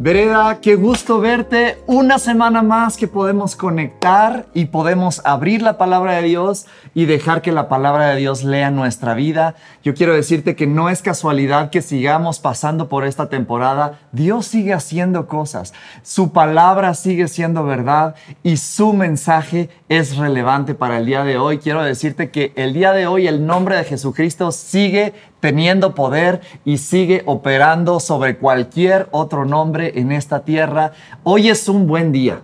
Vereda, qué gusto verte. Una semana más que podemos conectar y podemos abrir la palabra de Dios y dejar que la palabra de Dios lea nuestra vida. Yo quiero decirte que no es casualidad que sigamos pasando por esta temporada. Dios sigue haciendo cosas. Su palabra sigue siendo verdad y su mensaje es relevante para el día de hoy. Quiero decirte que el día de hoy el nombre de Jesucristo sigue teniendo poder y sigue operando sobre cualquier otro nombre en esta tierra. Hoy es un buen día.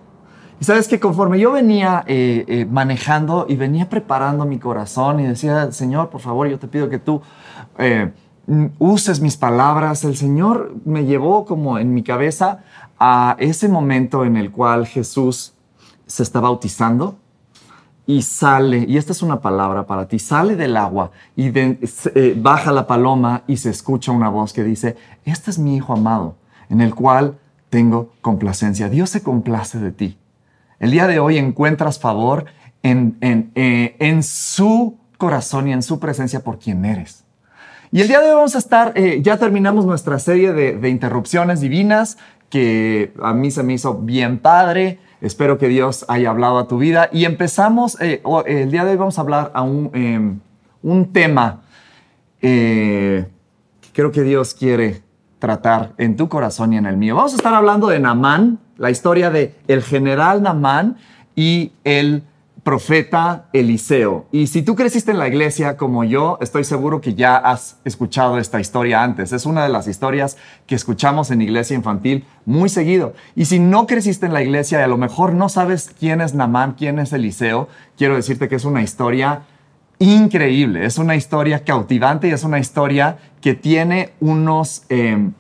Y sabes que conforme yo venía eh, eh, manejando y venía preparando mi corazón y decía, Señor, por favor, yo te pido que tú eh, uses mis palabras, el Señor me llevó como en mi cabeza a ese momento en el cual Jesús se está bautizando y sale, y esta es una palabra para ti, sale del agua y eh, baja la paloma y se escucha una voz que dice, este es mi Hijo amado, en el cual tengo complacencia. Dios se complace de ti. El día de hoy encuentras favor en, en, eh, en su corazón y en su presencia por quien eres. Y el día de hoy vamos a estar, eh, ya terminamos nuestra serie de, de interrupciones divinas, que a mí se me hizo bien padre. Espero que Dios haya hablado a tu vida. Y empezamos, eh, el día de hoy vamos a hablar a un, em, un tema eh, que creo que Dios quiere tratar en tu corazón y en el mío. Vamos a estar hablando de Namán, la historia de general Namán y el profeta Eliseo. Y si tú creciste en la iglesia como yo, estoy seguro que ya has escuchado esta historia antes. Es una de las historias que escuchamos en iglesia infantil muy seguido. Y si no creciste en la iglesia y a lo mejor no sabes quién es Namán, quién es Eliseo, quiero decirte que es una historia increíble, es una historia cautivante y es una historia que tiene unos... Em,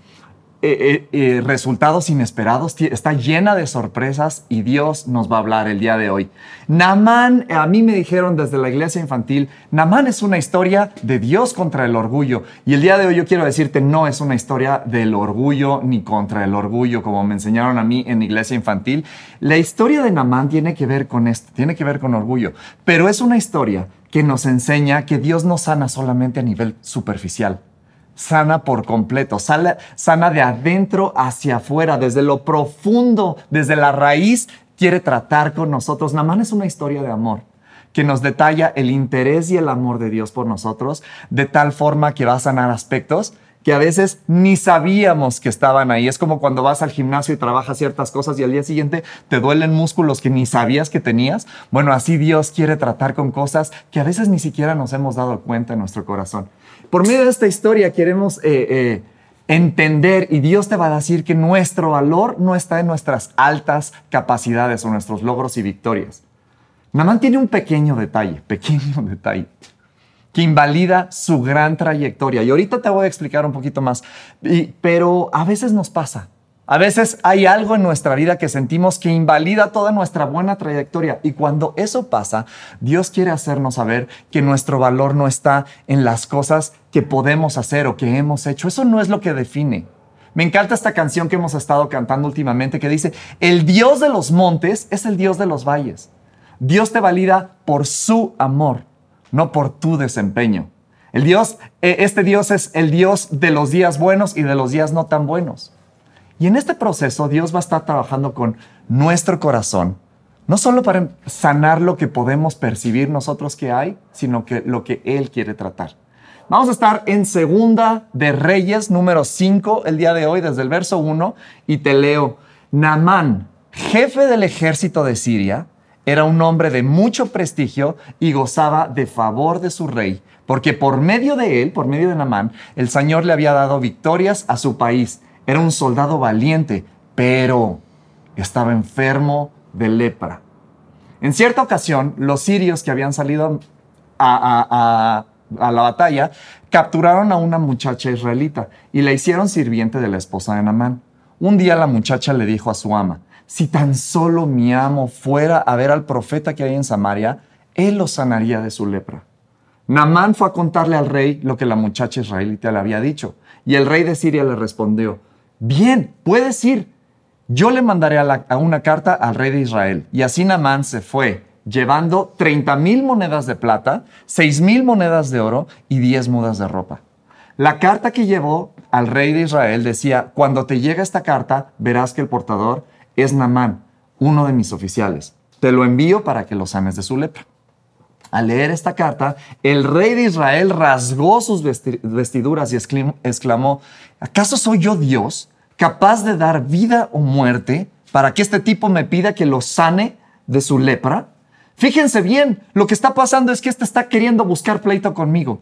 eh, eh, resultados inesperados, está llena de sorpresas y Dios nos va a hablar el día de hoy. Namán, a mí me dijeron desde la iglesia infantil, Namán es una historia de Dios contra el orgullo. Y el día de hoy yo quiero decirte, no es una historia del orgullo ni contra el orgullo, como me enseñaron a mí en iglesia infantil. La historia de Namán tiene que ver con esto, tiene que ver con orgullo, pero es una historia que nos enseña que Dios no sana solamente a nivel superficial sana por completo, sana, de adentro hacia afuera, desde lo profundo, desde la raíz, quiere tratar con nosotros. Namán es una historia de amor que nos detalla el interés y el amor de Dios por nosotros, de tal forma que va a sanar aspectos que a veces ni sabíamos que estaban ahí. Es como cuando vas al gimnasio y trabajas ciertas cosas y al día siguiente te duelen músculos que ni sabías que tenías. Bueno, así Dios quiere tratar con cosas que a veces ni siquiera nos hemos dado cuenta en nuestro corazón. Por medio de esta historia queremos eh, eh, entender y Dios te va a decir que nuestro valor no está en nuestras altas capacidades o nuestros logros y victorias. Namán tiene un pequeño detalle, pequeño detalle, que invalida su gran trayectoria. Y ahorita te voy a explicar un poquito más, pero a veces nos pasa. A veces hay algo en nuestra vida que sentimos que invalida toda nuestra buena trayectoria y cuando eso pasa, Dios quiere hacernos saber que nuestro valor no está en las cosas que podemos hacer o que hemos hecho. Eso no es lo que define. Me encanta esta canción que hemos estado cantando últimamente que dice, el Dios de los montes es el Dios de los valles. Dios te valida por su amor, no por tu desempeño. El Dios, eh, este Dios es el Dios de los días buenos y de los días no tan buenos. Y en este proceso Dios va a estar trabajando con nuestro corazón, no solo para sanar lo que podemos percibir nosotros que hay, sino que lo que Él quiere tratar. Vamos a estar en Segunda de Reyes, número 5, el día de hoy, desde el verso 1, y te leo. Namán, jefe del ejército de Siria, era un hombre de mucho prestigio y gozaba de favor de su rey, porque por medio de él, por medio de Namán, el Señor le había dado victorias a su país era un soldado valiente, pero estaba enfermo de lepra. En cierta ocasión, los sirios que habían salido a, la batalla capturaron a una muchacha israelita y la hicieron sirviente de la esposa de Namán. Un día la muchacha le dijo a su ama, si tan solo mi amo fuera a ver al profeta que hay en Samaria, él lo sanaría de su lepra. Naamán fue a contarle al rey lo que la muchacha israelita le había dicho. Y el rey de Siria le respondió, bien, puedes ir. Yo le mandaré a, una carta al rey de Israel. Y así Naamán se fue, llevando 30 mil monedas de plata, 6 mil monedas de oro y 10 mudas de ropa. La carta que llevó al rey de Israel decía, cuando te llega esta carta, verás que el portador es Naamán, uno de mis oficiales. Te lo envío para que lo sanes de su lepra. Al leer esta carta, el rey de Israel rasgó sus vestiduras y exclamó, ¿acaso soy yo Dios capaz de dar vida o muerte para que este tipo me pida que lo sane de su lepra? Fíjense bien, lo que está pasando es que este está queriendo buscar pleito conmigo.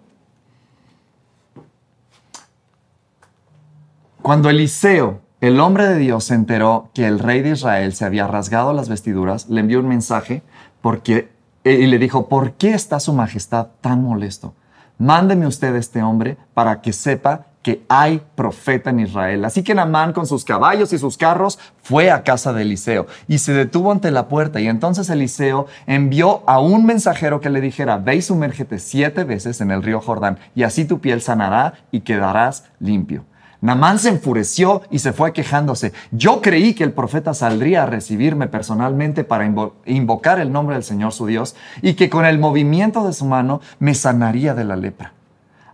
Cuando Eliseo, el hombre de Dios, se enteró que el rey de Israel se había rasgado las vestiduras, le envió un mensaje porque y le dijo, ¿por qué está su majestad tan molesto? Mándeme usted a este hombre para que sepa que hay profeta en Israel. Así que Naamán con sus caballos y sus carros fue a casa de Eliseo y se detuvo ante la puerta y entonces Eliseo envió a un mensajero que le dijera, ve y sumérgete siete veces en el río Jordán y así tu piel sanará y quedarás limpio. Namán se enfureció y se fue quejándose. Yo creí que el profeta saldría a recibirme personalmente para invocar el nombre del Señor su Dios y que con el movimiento de su mano me sanaría de la lepra.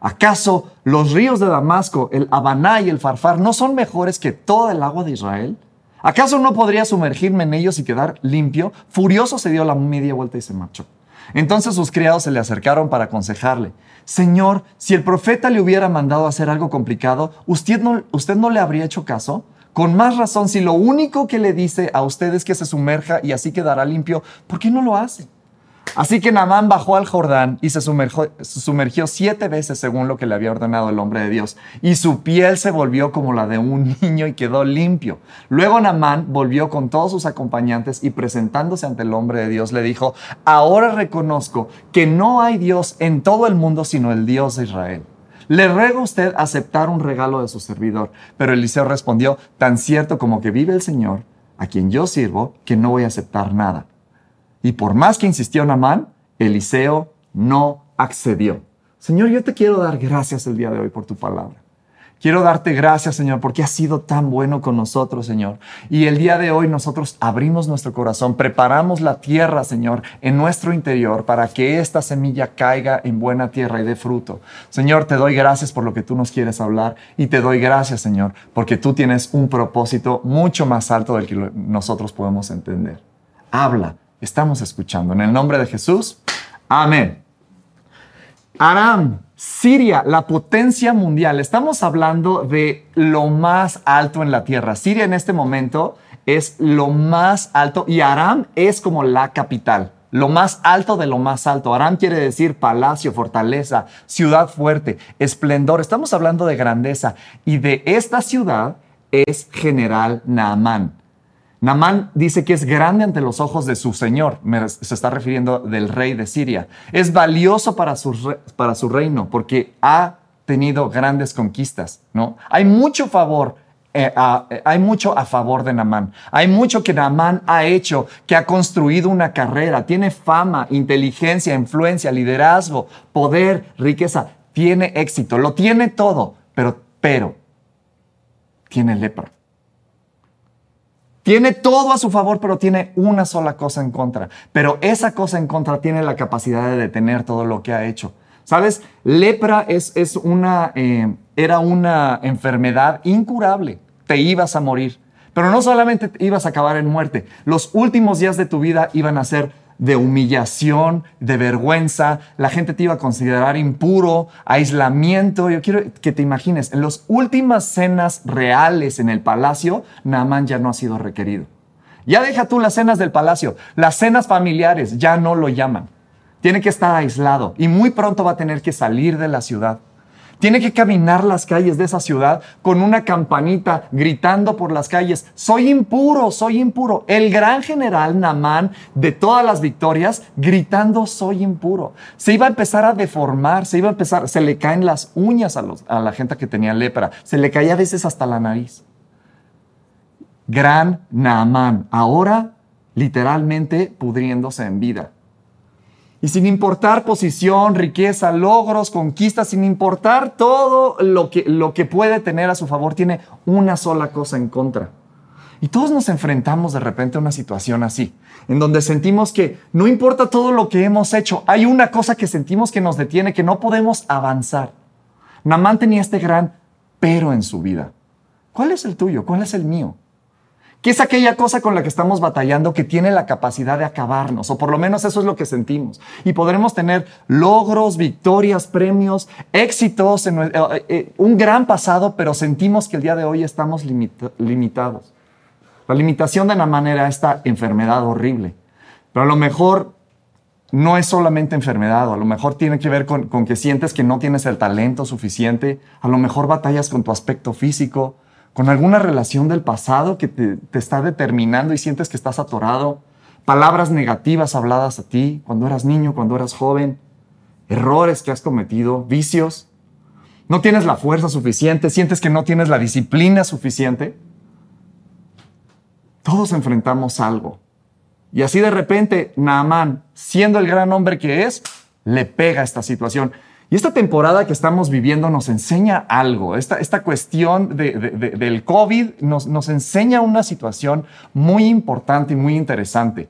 ¿Acaso los ríos de Damasco, el Habaná y el Farfar no son mejores que toda el agua de Israel? ¿Acaso no podría sumergirme en ellos y quedar limpio? Furioso se dio la media vuelta y se marchó. Entonces sus criados se le acercaron para aconsejarle. Señor, si el profeta le hubiera mandado hacer algo complicado, ¿usted no, ¿usted no le habría hecho caso? Con más razón, si lo único que le dice a usted es que se sumerja y así quedará limpio, ¿por qué no lo hace? Así que Naamán bajó al Jordán y se sumergió, siete veces según lo que le había ordenado el hombre de Dios. Y su piel se volvió como la de un niño y quedó limpio. Luego Naamán volvió con todos sus acompañantes y presentándose ante el hombre de Dios le dijo, ahora reconozco que no hay Dios en todo el mundo sino el Dios de Israel. Le ruego a usted aceptar un regalo de su servidor. Pero Eliseo respondió, tan cierto como que vive el Señor, a quien yo sirvo, que no voy a aceptar nada. Y por más que insistió Namán, Eliseo no accedió. Señor, yo te quiero dar gracias el día de hoy por tu palabra. Quiero darte gracias, Señor, porque has sido tan bueno con nosotros, Señor. Y el día de hoy nosotros abrimos nuestro corazón, preparamos la tierra, Señor, en nuestro interior para que esta semilla caiga en buena tierra y dé fruto. Señor, te doy gracias por lo que tú nos quieres hablar y te doy gracias, Señor, porque tú tienes un propósito mucho más alto del que nosotros podemos entender. Habla, estamos escuchando. En el nombre de Jesús, amén. Aram, Siria, la potencia mundial. Estamos hablando de lo más alto en la tierra. Siria en este momento es lo más alto y Aram es como la capital. Lo más alto de lo más alto. Aram quiere decir palacio, fortaleza, ciudad fuerte, esplendor. Estamos hablando de grandeza. Y de esta ciudad es general Naamán. Namán dice que es grande ante los ojos de su señor, se está refiriendo del rey de Siria. Es valioso para su, para su reino porque ha tenido grandes conquistas, ¿no? Hay mucho favor eh, eh, hay mucho a favor de Namán. Hay mucho que Namán ha hecho, que ha construido una carrera, tiene fama, inteligencia, influencia, liderazgo, poder, riqueza, tiene éxito, lo tiene todo, pero, pero, tiene lepra. Tiene todo a su favor, pero tiene una sola cosa en contra. Pero esa cosa en contra tiene la capacidad de detener todo lo que ha hecho. ¿Sabes? Lepra es, es una, eh, era una enfermedad incurable. Te ibas a morir. Pero no solamente ibas a acabar en muerte. Los últimos días de tu vida iban a ser de humillación, de vergüenza, la gente te iba a considerar impuro, aislamiento. Yo quiero que te imagines, en las últimas cenas reales en el palacio, Naaman ya no ha sido requerido. Ya deja tú las cenas del palacio, las cenas familiares ya no lo llaman. Tiene que estar aislado y muy pronto va a tener que salir de la ciudad. Tiene que caminar las calles de esa ciudad con una campanita gritando por las calles, soy impuro, soy impuro. El gran general Namán de todas las victorias gritando, soy impuro. Se iba a empezar a deformar, se iba a empezar, se le caen las uñas a, a la gente que tenía lepra, se le caía a veces hasta la nariz. Gran Naamán, ahora literalmente pudriéndose en vida. Y sin importar posición, riqueza, logros, conquistas, sin importar todo lo que, lo que puede tener a su favor, tiene una sola cosa en contra. Y todos nos enfrentamos de repente a una situación así, en donde sentimos que no importa todo lo que hemos hecho, hay una cosa que sentimos que nos detiene, que no podemos avanzar. Namán tenía este gran pero en su vida. ¿Cuál es el tuyo? ¿Cuál es el mío? ¿Qué es aquella cosa con la que estamos batallando que tiene la capacidad de acabarnos? O por lo menos eso es lo que sentimos. Y podremos tener logros, victorias, premios, éxitos, en, eh, eh, un gran pasado, pero sentimos que el día de hoy estamos limitados. La limitación de la manera esta enfermedad horrible. Pero a lo mejor no es solamente enfermedad, a lo mejor tiene que ver con, que sientes que no tienes el talento suficiente, a lo mejor batallas con tu aspecto físico, con alguna relación del pasado que te, está determinando y sientes que estás atorado, palabras negativas habladas a ti cuando eras niño, cuando eras joven, errores que has cometido, vicios. No tienes la fuerza suficiente, sientes que no tienes la disciplina suficiente. Todos enfrentamos algo. Y así de repente, Naamán, siendo el gran hombre que es, le pega esta situación. Y esta temporada que estamos viviendo nos enseña algo. Esta, esta cuestión del COVID nos, nos enseña una situación muy importante y muy interesante.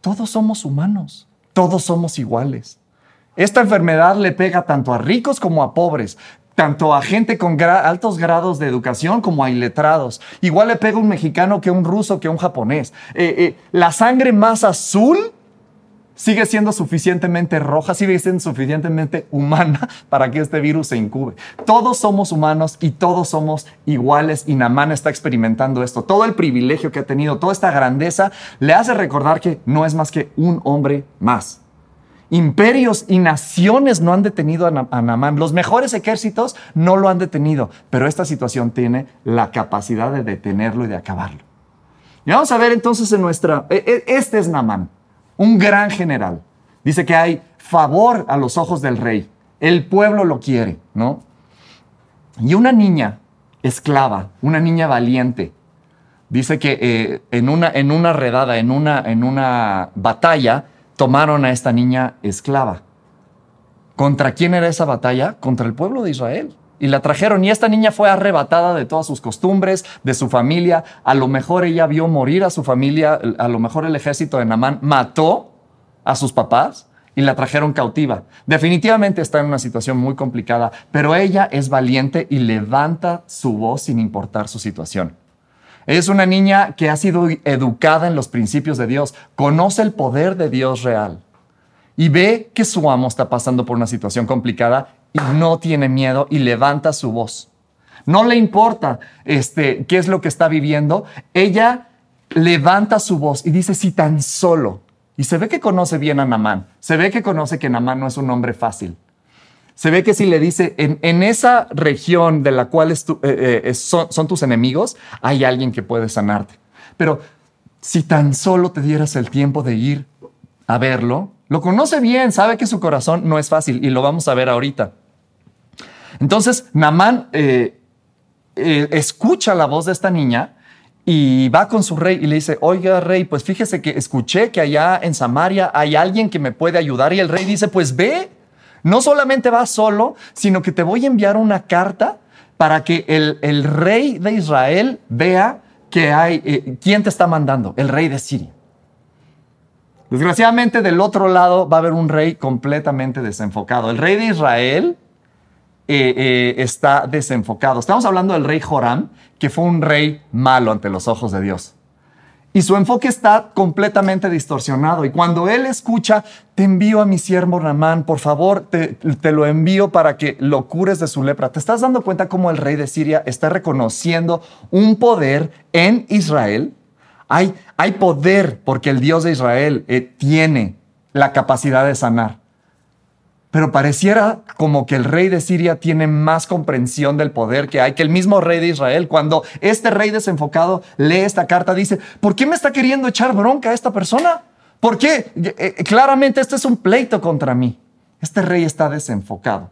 Todos somos humanos, todos somos iguales. Esta enfermedad le pega tanto a ricos como a pobres, tanto a gente con altos grados de educación como a iletrados. Igual le pega un mexicano que un ruso que un japonés. Eh, eh, la sangre más azul sigue siendo suficientemente roja, sigue siendo suficientemente humana para que este virus se incube. Todos somos humanos y todos somos iguales y Namán está experimentando esto. Todo el privilegio que ha tenido, toda esta grandeza, le hace recordar que no es más que un hombre más. Imperios y naciones no han detenido a Namán. Los mejores ejércitos no lo han detenido, pero esta situación tiene la capacidad de detenerlo y de acabarlo. Y vamos a ver entonces en nuestra... E, e, este es Namán un gran general. Dice que hay favor a los ojos del rey. El pueblo lo quiere, ¿no? Y una niña esclava, una niña valiente, dice que eh, en, una, en una redada, en una, en una batalla, tomaron a esta niña esclava. ¿Contra quién era esa batalla? Contra el pueblo de Israel y la trajeron. Y esta niña fue arrebatada de todas sus costumbres, de su familia. A lo mejor ella vio morir a su familia, a lo mejor el ejército de Namán mató a sus papás y la trajeron cautiva. Definitivamente está en una situación muy complicada, pero ella es valiente y levanta su voz sin importar su situación. Es una niña que ha sido educada en los principios de Dios, conoce el poder de Dios real y ve que su amo está pasando por una situación complicada y no tiene miedo y levanta su voz. No le importa este, qué es lo que está viviendo. Ella levanta su voz y dice, si tan solo. Y se ve que conoce bien a Namán. Se ve que conoce que Namán no es un hombre fácil. Se ve que si le dice, en, esa región de la cual eh, eh, son, son tus enemigos, hay alguien que puede sanarte. Pero si tan solo te dieras el tiempo de ir a verlo, lo conoce bien, sabe que su corazón no es fácil y lo vamos a ver ahorita. Entonces, Namán eh, eh, escucha la voz de esta niña y va con su rey y le dice, oiga rey, pues fíjese que escuché que allá en Samaria hay alguien que me puede ayudar y el rey dice, pues ve, no solamente va solo, sino que te voy a enviar una carta para que el, rey de Israel vea que hay, eh, quién te está mandando, el rey de Siria. Desgraciadamente del otro lado va a haber un rey completamente desenfocado. El rey de Israel eh, eh, está desenfocado. Estamos hablando del rey Joram, que fue un rey malo ante los ojos de Dios. Y su enfoque está completamente distorsionado. Y cuando él escucha, te envío a mi siervo Ramán, por favor, te, te, lo envío para que lo cures de su lepra. ¿Te estás dando cuenta cómo el rey de Siria está reconociendo un poder en Israel hay, poder porque el Dios de Israel eh, tiene la capacidad de sanar. Pero pareciera como que el rey de Siria tiene más comprensión del poder que hay que el mismo rey de Israel. Cuando este rey desenfocado lee esta carta, dice, ¿por qué me está queriendo echar bronca a esta persona? ¿Por qué? Eh, eh, claramente este es un pleito contra mí. Este rey está desenfocado.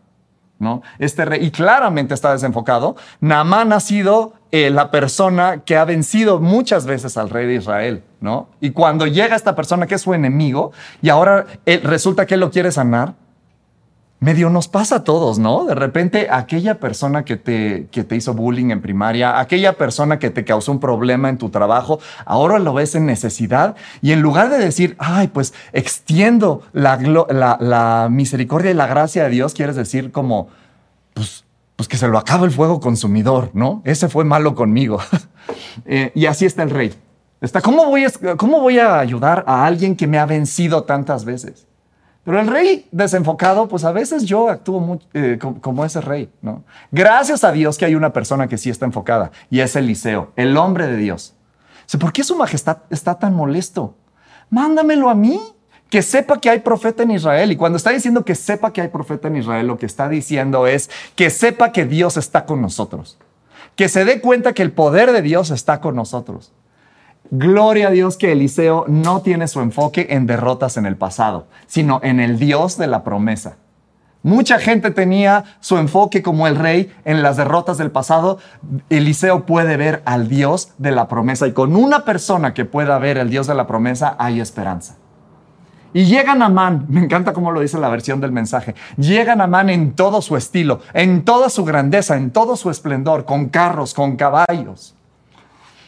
¿No? Este rey, y claramente está desenfocado. Naamán ha sido eh, la persona que ha vencido muchas veces al rey de Israel, ¿no? Y cuando llega esta persona que es su enemigo y ahora resulta que él lo quiere sanar, medio nos pasa a todos, ¿no? De repente aquella persona que te, que te hizo bullying en primaria, aquella persona que te causó un problema en tu trabajo, ahora lo ves en necesidad y en lugar de decir, ay, pues extiendo la, misericordia y la gracia de Dios, quieres decir como, pues, pues que se lo acaba el fuego consumidor, ¿no? Ese fue malo conmigo. Eh, y así está el rey. Está, ¿cómo, voy ¿Cómo voy a ayudar a alguien que me ha vencido tantas veces? Pero el rey desenfocado, pues a veces yo actúo eh, como, ese rey, ¿no? Gracias a Dios que hay una persona que sí está enfocada y es Eliseo, el hombre de Dios. ¿Por qué su majestad está tan molesto? Mándamelo a mí, que sepa que hay profeta en Israel. Y cuando está diciendo que sepa que hay profeta en Israel, lo que está diciendo es que sepa que Dios está con nosotros. Que se dé cuenta que el poder de Dios está con nosotros. Gloria a Dios que Eliseo no tiene su enfoque en derrotas en el pasado, sino en el Dios de la promesa. Mucha gente tenía su enfoque como el rey en las derrotas del pasado. Eliseo puede ver al Dios de la promesa y con una persona que pueda ver el Dios de la promesa hay esperanza. Y llega Namán, me encanta cómo lo dice la versión del mensaje, llega Namán en todo su estilo, en toda su grandeza, en todo su esplendor, con carros, con caballos.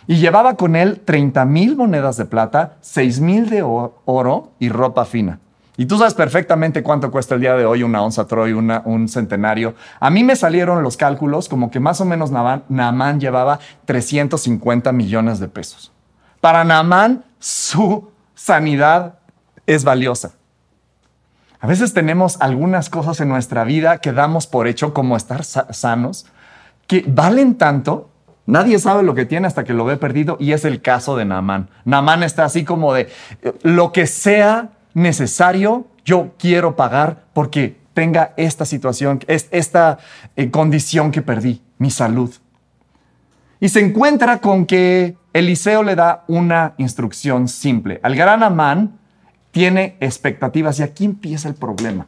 Y llevaba con él 30 mil monedas de plata, 6 mil de oro y ropa fina. Y tú sabes perfectamente cuánto cuesta el día de hoy una onza Troy, un centenario. A mí me salieron los cálculos como que más o menos Naamán llevaba 350 millones de pesos. Para Naamán, su sanidad es valiosa. A veces tenemos algunas cosas en nuestra vida que damos por hecho como estar sanos, que valen tanto Nadie sabe lo que tiene hasta que lo ve perdido y es el caso de Naamán. Naamán está así como de lo que sea necesario, yo quiero pagar porque tenga esta situación, esta eh, condición que perdí, mi salud. Y se encuentra con que Eliseo le da una instrucción simple. Al gran Amán tiene expectativas y aquí empieza el problema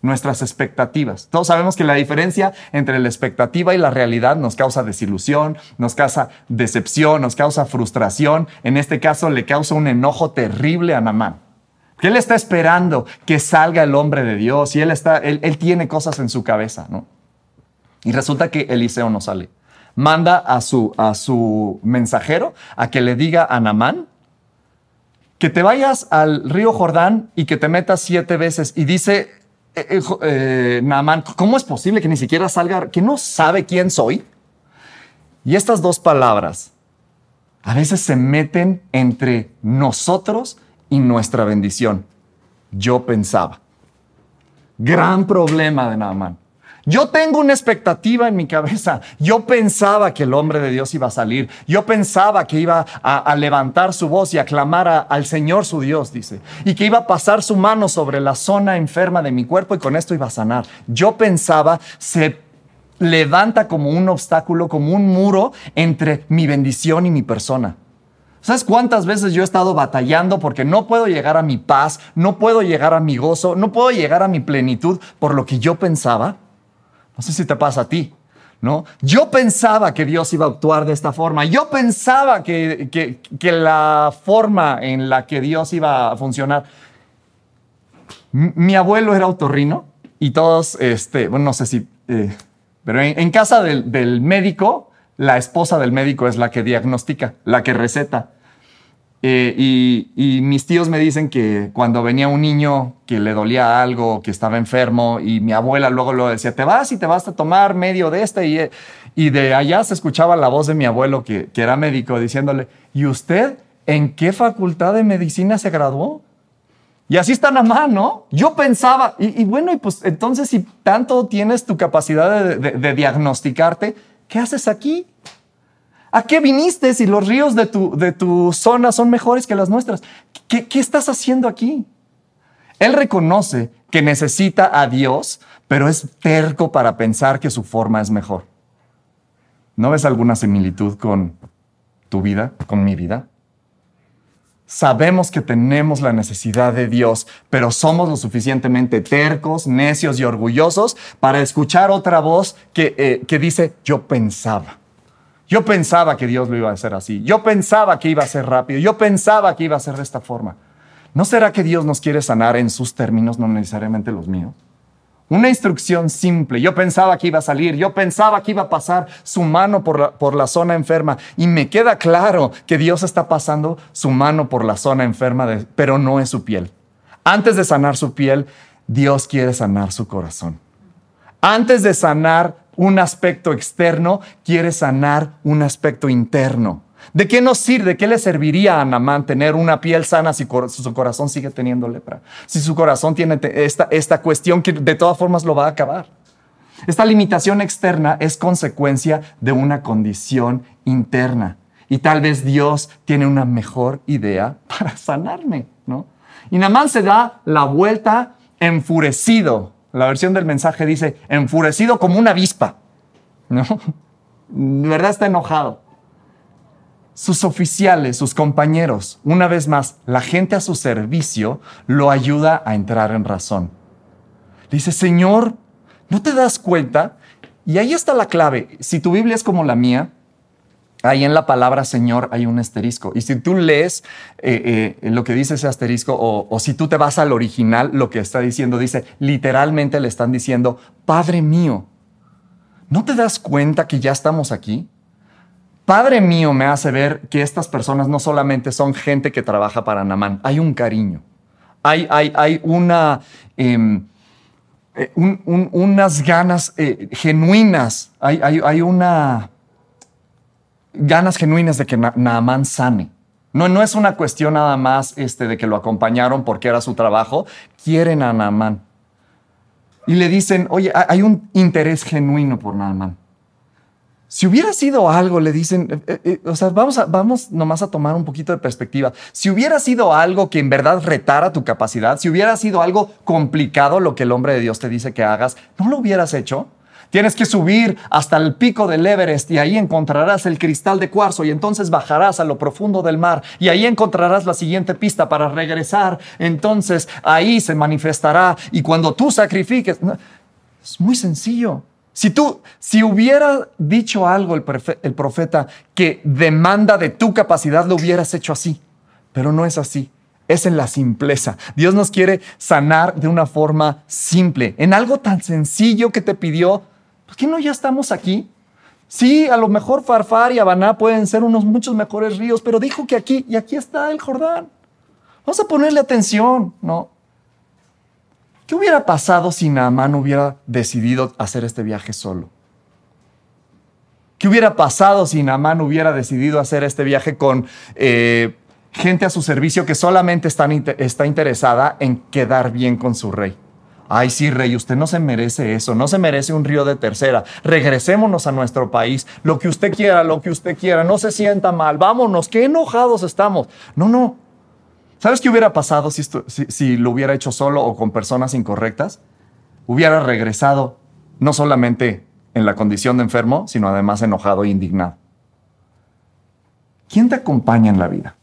nuestras expectativas. Todos sabemos que la diferencia entre la expectativa y la realidad nos causa desilusión, nos causa decepción, nos causa frustración. En este caso le causa un enojo terrible a Namán. Que él está esperando que salga el hombre de Dios y él, está, él, tiene cosas en su cabeza, ¿no? Y resulta que Eliseo no sale. Manda a su, a su mensajero a que le diga a Namán que te vayas al río Jordán y que te metas siete veces. Y dice eh, eh, eh, ¿cómo es posible que ni siquiera salga, que no sabe quién soy? Y estas dos palabras a veces se meten entre nosotros y nuestra bendición. Yo pensaba. Gran problema de Naaman. Yo tengo una expectativa en mi cabeza. Yo pensaba que el hombre de Dios iba a salir. Yo pensaba que iba a, levantar su voz y a clamar al Señor su Dios, dice. Y que iba a pasar su mano sobre la zona enferma de mi cuerpo y con esto iba a sanar. Yo pensaba, se levanta como un obstáculo, como un muro entre mi bendición y mi persona. ¿Sabes cuántas veces yo he estado batallando porque no puedo llegar a mi paz, no puedo llegar a mi gozo, no puedo llegar a mi plenitud por lo que yo pensaba? No sé si te pasa a ti, ¿no? Yo pensaba que Dios iba a actuar de esta forma. Yo pensaba que, que, la forma en la que Dios iba a funcionar. mi abuelo era otorrino y todos, este, bueno, no sé si, eh, pero en, casa del, del médico, la esposa del médico es la que diagnostica, la que receta. Eh, y, mis tíos me dicen que cuando venía un niño que le dolía algo, que estaba enfermo, y mi abuela luego lo decía, te vas y te vas a tomar medio de este, y, de allá se escuchaba la voz de mi abuelo, que, era médico, diciéndole, ¿y usted en qué facultad de medicina se graduó? Y así está nada ¿no? Yo pensaba, y, bueno, y pues entonces si tanto tienes tu capacidad de diagnosticarte, ¿qué haces aquí? ¿A qué viniste si los ríos de tu, de tu zona son mejores que las nuestras? ¿Qué, ¿Qué estás haciendo aquí? Él reconoce que necesita a Dios, pero es terco para pensar que su forma es mejor. ¿No ves alguna similitud con tu vida, con mi vida? Sabemos que tenemos la necesidad de Dios, pero somos lo suficientemente tercos, necios y orgullosos para escuchar otra voz que, eh, que dice, yo pensaba. Yo pensaba que Dios lo iba a hacer así. Yo pensaba que iba a ser rápido. Yo pensaba que iba a ser de esta forma. ¿No será que Dios nos quiere sanar en sus términos, no necesariamente los míos? Una instrucción simple. Yo pensaba que iba a salir, yo pensaba que iba a pasar su mano por la, zona enferma y me queda claro que Dios está pasando su mano por la zona enferma, pero no es su piel. Antes de sanar su piel, Dios quiere sanar su corazón. Antes de sanar un aspecto externo, quiere sanar un aspecto interno. ¿De qué nos sirve? ¿De qué le serviría a Namán tener una piel sana si su corazón sigue teniendo lepra? Si su corazón tiene esta, esta cuestión que de todas formas lo va a acabar. Esta limitación externa es consecuencia de una condición interna. Y tal vez Dios tiene una mejor idea para sanarme, ¿no? Y Namán se da la vuelta enfurecido. La versión del mensaje dice, enfurecido como una avispa, ¿no? De verdad está enojado sus oficiales, sus compañeros, una vez más, la gente a su servicio, lo ayuda a entrar en razón. dice, Señor, ¿no te das cuenta? Y ahí está la clave. Si tu Biblia es como la mía, ahí en la palabra Señor hay un asterisco. Y si tú lees eh, eh, lo que dice ese asterisco, o, si tú te vas al original, lo que está diciendo, dice, literalmente le están diciendo, Padre mío, ¿no te das cuenta que ya estamos aquí? Padre mío me hace ver que estas personas no solamente son gente que trabaja para Namán, hay un cariño, hay, hay, hay una, em, eh, unas ganas eh, genuinas, hay, hay, una ganas genuinas de que Naamán sane. No, no es una cuestión nada más este, de que lo acompañaron porque era su trabajo, quieren a Naamán. Y le dicen, oye, hay un interés genuino por Naamán. Si hubiera sido algo, le dicen, eh, eh, eh, o sea, vamos, vamos nomás a tomar un poquito de perspectiva. Si hubiera sido algo que en verdad retara tu capacidad, si hubiera sido algo complicado lo que el hombre de Dios te dice que hagas, ¿no lo hubieras hecho? Tienes que subir hasta el pico del Everest y ahí encontrarás el cristal de cuarzo y entonces bajarás a lo profundo del mar y ahí encontrarás la siguiente pista para regresar. Entonces ahí se manifestará y cuando tú sacrifiques, es muy sencillo. Si tú, si hubiera dicho algo el, el profeta que demanda de tu capacidad, lo hubieras hecho así. Pero no es así. Es en la simpleza. Dios nos quiere sanar de una forma simple, en algo tan sencillo que te pidió. ¿Por qué no ya estamos aquí? Sí, a lo mejor Farfar y Habaná pueden ser unos muchos mejores ríos, pero dijo que aquí y aquí está el Jordán. Vamos a ponerle atención, ¿no? ¿Qué hubiera pasado si Naamán hubiera decidido hacer este viaje solo? ¿Qué hubiera pasado si Naamán hubiera decidido hacer este viaje con eh, gente a su servicio que solamente está, está interesada en quedar bien con su rey? Ay, sí, rey, usted no se merece eso, no se merece un río de tercera. Regresémonos a nuestro país, lo que usted quiera, lo que usted quiera, no se sienta mal, vámonos, qué enojados estamos. No, no, ¿Sabes qué hubiera pasado si, lo hubiera hecho solo o con personas incorrectas? Hubiera regresado no solamente en la condición de enfermo, sino además enojado e indignado. ¿Quién te acompaña en la vida?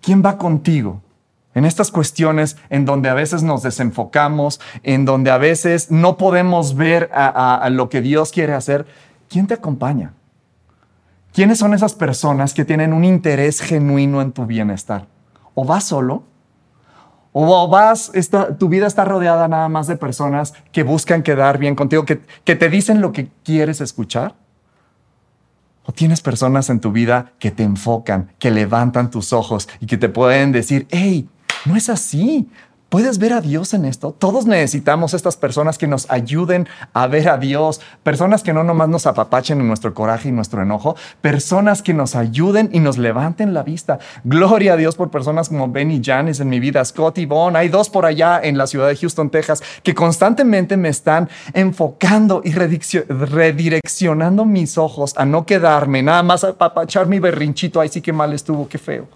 ¿Quién va contigo? En estas cuestiones en donde a veces nos desenfocamos, en donde a veces no podemos ver a lo que Dios quiere hacer, ¿quién te acompaña? ¿Quiénes son esas personas que tienen un interés genuino en tu bienestar? ¿O vas solo? ¿O vas, tu vida está rodeada nada más de personas que buscan quedar bien contigo, que, que te dicen lo que quieres escuchar? ¿O tienes personas en tu vida que te enfocan, que levantan tus ojos y que te pueden decir, hey, no es así, ¿Puedes ver a Dios en esto? Todos necesitamos estas personas que nos ayuden a ver a Dios, personas que no nomás nos apapachen en nuestro coraje y nuestro enojo, personas que nos ayuden y nos levanten la vista. Gloria a Dios por personas como Benny Janis en mi vida, Scott y Bon. Hay dos por allá en la ciudad de Houston, Texas, que constantemente me están enfocando y redireccionando mis ojos a no quedarme, nada más apapachar mi berrinchito. Ay, sí que mal estuvo, qué feo.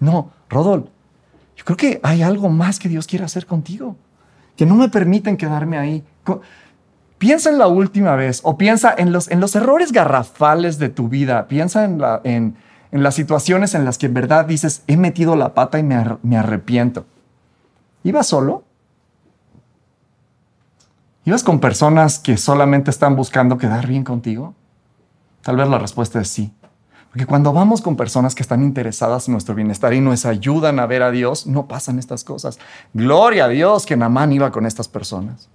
No, Rodolfo yo creo que hay algo más que Dios quiere hacer contigo, que no me permiten quedarme ahí. Piensa en la última vez o piensa en los, en los errores garrafales de tu vida. Piensa en, la, en, en las situaciones en las que en verdad dices, he metido la pata y me, me arrepiento. ¿Ibas solo? ¿Ibas con personas que solamente están buscando quedar bien contigo? Tal vez la respuesta es sí. Porque cuando vamos con personas que están interesadas en nuestro bienestar y nos ayudan a ver a Dios, no pasan estas cosas. Gloria a Dios que Namán iba con estas personas.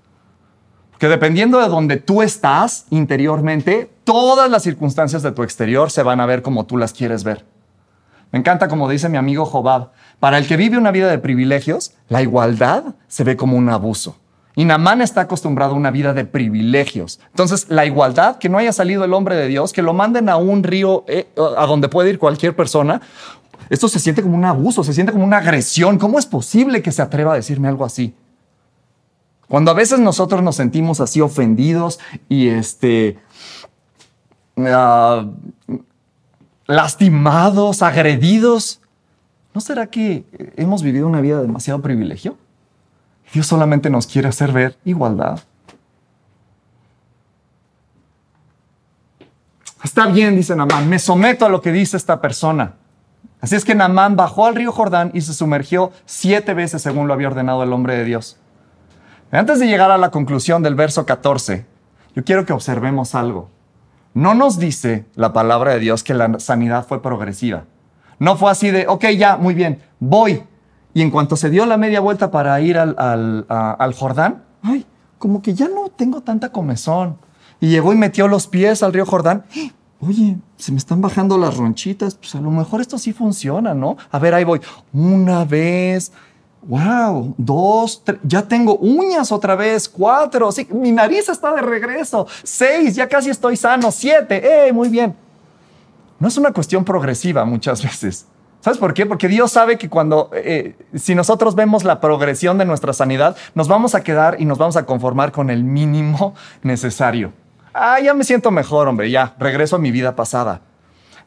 Porque dependiendo de donde tú estás interiormente, todas las circunstancias de tu exterior se van a ver como tú las quieres ver. Me encanta como dice mi amigo Jobab, para el que vive una vida de privilegios, la igualdad se ve como un abuso. Y Namán está acostumbrado a una vida de privilegios. Entonces, la igualdad, que no haya salido el hombre de Dios, que lo manden a un río eh, a donde puede ir cualquier persona, esto se siente como un abuso, se siente como una agresión. ¿Cómo es posible que se atreva a decirme algo así? Cuando a veces nosotros nos sentimos así ofendidos y este, ah, lastimados, agredidos, ¿no será que hemos vivido una vida de demasiado privilegio? Dios solamente nos quiere hacer ver igualdad. Está bien, dice Namán, me someto a lo que dice esta persona. Así es que Namán bajó al río Jordán y se sumergió siete veces según lo había ordenado el hombre de Dios. Antes de llegar a la conclusión del verso 14, yo quiero que observemos algo. No nos dice la palabra de Dios que la sanidad fue progresiva. No fue así de, ok, ya, muy bien, voy, y en cuanto se dio la media vuelta para ir al, Jordán, ay, como que ya no tengo tanta comezón. Y llegó y metió los pies al río Jordán. Oye, se me están bajando las ronchitas. Pues a lo mejor esto sí funciona, ¿no? A ver, ahí voy. Una vez. Wow, dos, tres, ya tengo uñas otra vez, cuatro, sí, mi nariz está de regreso, seis, ya casi estoy sano, siete, ¡eh! Muy bien. No es una cuestión progresiva muchas veces. ¿Sabes por qué? Porque Dios sabe que cuando, eh, si nosotros vemos la progresión de nuestra sanidad, nos vamos a quedar y nos vamos a conformar con el mínimo necesario. Ah, ya me siento mejor, hombre, ya, regreso a mi vida pasada.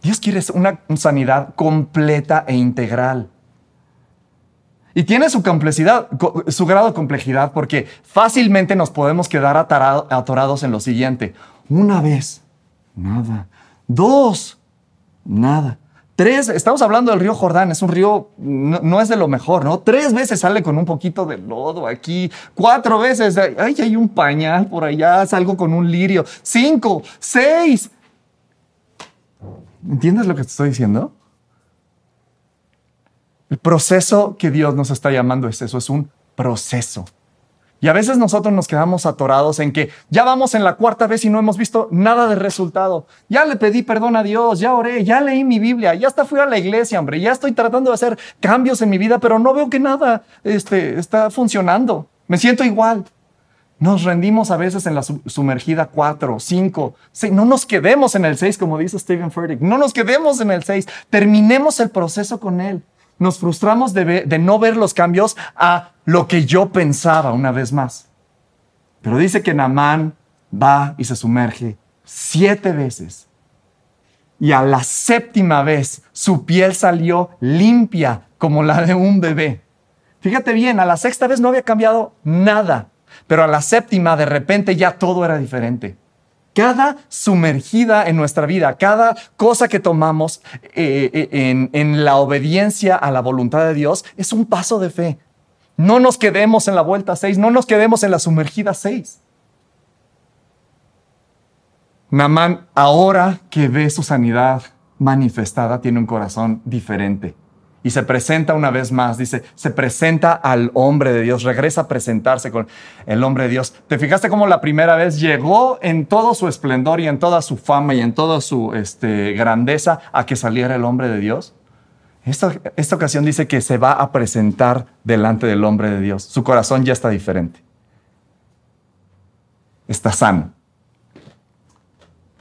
Dios quiere una sanidad completa e integral. Y tiene su complejidad, su grado de complejidad, porque fácilmente nos podemos quedar atorados en lo siguiente. Una vez, nada. Dos, nada. Tres, estamos hablando del río Jordán, es un río, no, es de lo mejor, ¿no? Tres veces sale con un poquito de lodo aquí, cuatro veces, ay, hay un pañal por allá, salgo con un lirio, cinco, seis. ¿Entiendes lo que te estoy diciendo? El proceso que Dios nos está llamando es eso, es un proceso. Y a veces nosotros nos quedamos atorados en que ya vamos en la cuarta vez y no hemos visto nada de resultado. Ya le pedí perdón a Dios, ya oré, ya leí mi Biblia, ya hasta fui a la iglesia, hombre, ya estoy tratando de hacer cambios en mi vida, pero no veo que nada este, está funcionando. Me siento igual. Nos rendimos a veces en la sumergida 4, 5, 6. No nos quedemos en el 6, como dice Stephen Furtick. No nos quedemos en el 6. Terminemos el proceso con él nos frustramos de, no ver los cambios a lo que yo pensaba una vez más. Pero dice que Namán va y se sumerge siete veces. Y a la séptima vez su piel salió limpia como la de un bebé. Fíjate bien, a la sexta vez no había cambiado nada, pero a la séptima de repente ya todo era diferente. Cada sumergida en nuestra vida, cada cosa que tomamos eh, eh, en, la obediencia a la voluntad de Dios es un paso de fe. No nos quedemos en la vuelta 6, no nos quedemos en la sumergida 6. Namán, ahora que ve su sanidad manifestada, tiene un corazón diferente y se presenta una vez más, dice, se presenta al hombre de Dios, regresa a presentarse con el hombre de Dios. ¿Te fijaste cómo la primera vez llegó en todo su esplendor y en toda su fama y en toda su este, grandeza a que saliera el hombre de Dios? Esta, esta ocasión dice que se va a presentar delante del hombre de Dios. Su corazón ya está diferente. Está sano.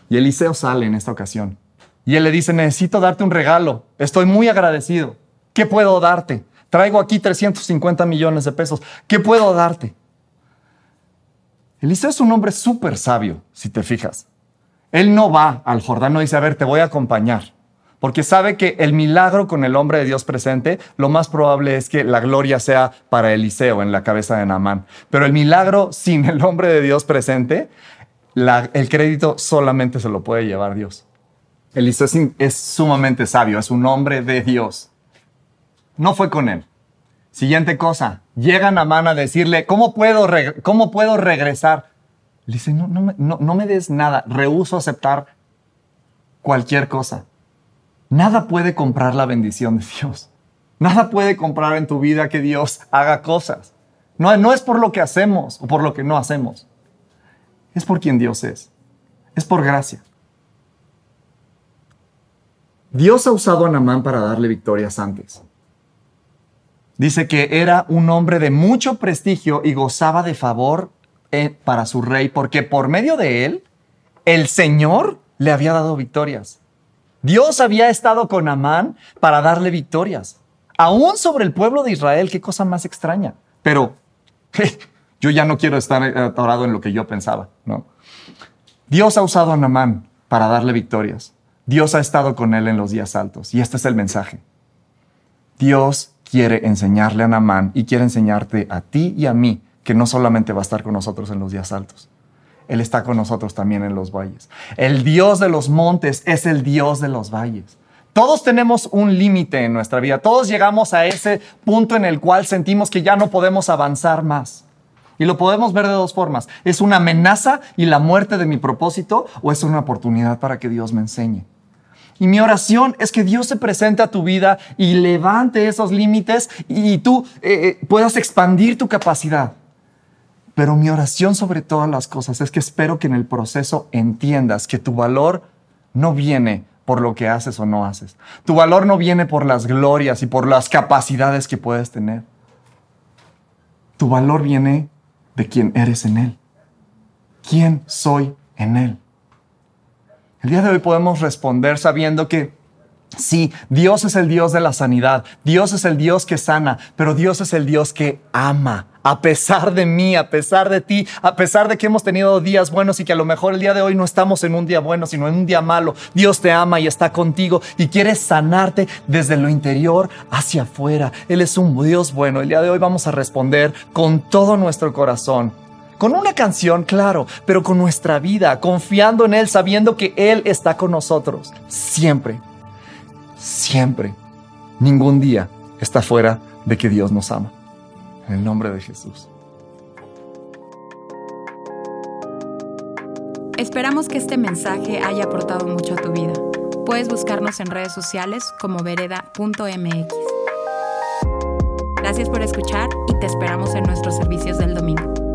Y Eliseo sale en esta ocasión. Y él le dice, necesito darte un regalo. Estoy muy agradecido. ¿Qué puedo darte? Traigo aquí 350 millones de pesos. ¿Qué puedo darte? Eliseo es un hombre súper sabio, si te fijas. Él no va al Jordán, no dice, a ver, te voy a acompañar. Porque sabe que el milagro con el hombre de Dios presente, lo más probable es que la gloria sea para Eliseo en la cabeza de Naamán. Pero el milagro sin el hombre de Dios presente, el crédito solamente se lo puede llevar Dios. Eliseo es, es sumamente sabio, es un hombre de Dios. No fue con él. Siguiente cosa, llega Namán a decirle, ¿cómo puedo, cómo puedo regresar? Le dice, no, no, no, no me des nada, rehuso aceptar cualquier cosa. Nada puede comprar la bendición de Dios. Nada puede comprar en tu vida que Dios haga cosas. No, no es por lo que hacemos o por lo que no hacemos. Es por quien Dios es. Es por gracia. Dios ha usado a Namán para darle victorias antes. Dice que era un hombre de mucho prestigio y gozaba de favor eh, para su rey, porque por medio de él, el Señor le había dado victorias. Dios había estado con Amán para darle victorias. Aún sobre el pueblo de Israel, qué cosa más extraña. Pero yo ya no quiero estar atorado en lo que yo pensaba, ¿no? Dios ha usado a Namán para darle victorias. Dios ha estado con él en los días altos. Y este es el mensaje. Dios quiere enseñarle a Namán y quiere enseñarte a ti y a mí que no solamente va a estar con nosotros en los días altos, Él está con nosotros también en los valles. El Dios de los montes es el Dios de los valles. Todos tenemos un límite en nuestra vida, todos llegamos a ese punto en el cual sentimos que ya no podemos avanzar más. Y lo podemos ver de dos formas. ¿Es una amenaza y la muerte de mi propósito o es una oportunidad para que Dios me enseñe? Y mi oración es que Dios se presente a tu vida y levante esos límites y tú eh, eh, puedas expandir tu capacidad. Pero mi oración sobre todas las cosas es que espero que en el proceso entiendas que tu valor no viene por lo que haces o no haces. Tu valor no viene por las glorias y por las capacidades que puedes tener. Tu valor viene de quien eres en Él. ¿Quién soy en Él? El día de hoy podemos responder sabiendo que sí, Dios es el Dios de la sanidad, Dios es el Dios que sana, pero Dios es el Dios que ama a pesar de mí, a pesar de ti, a pesar de que hemos tenido días buenos y que a lo mejor el día de hoy no estamos en un día bueno, sino en un día malo. Dios te ama y está contigo y quiere sanarte desde lo interior hacia afuera. Él es un Dios bueno. El día de hoy vamos a responder con todo nuestro corazón. Con una canción, claro, pero con nuestra vida, confiando en Él, sabiendo que Él está con nosotros. Siempre, siempre, ningún día está fuera de que Dios nos ama. En el nombre de Jesús. Esperamos que este mensaje haya aportado mucho a tu vida. Puedes buscarnos en redes sociales como vereda.mx. Gracias por escuchar y te esperamos en nuestros servicios del domingo.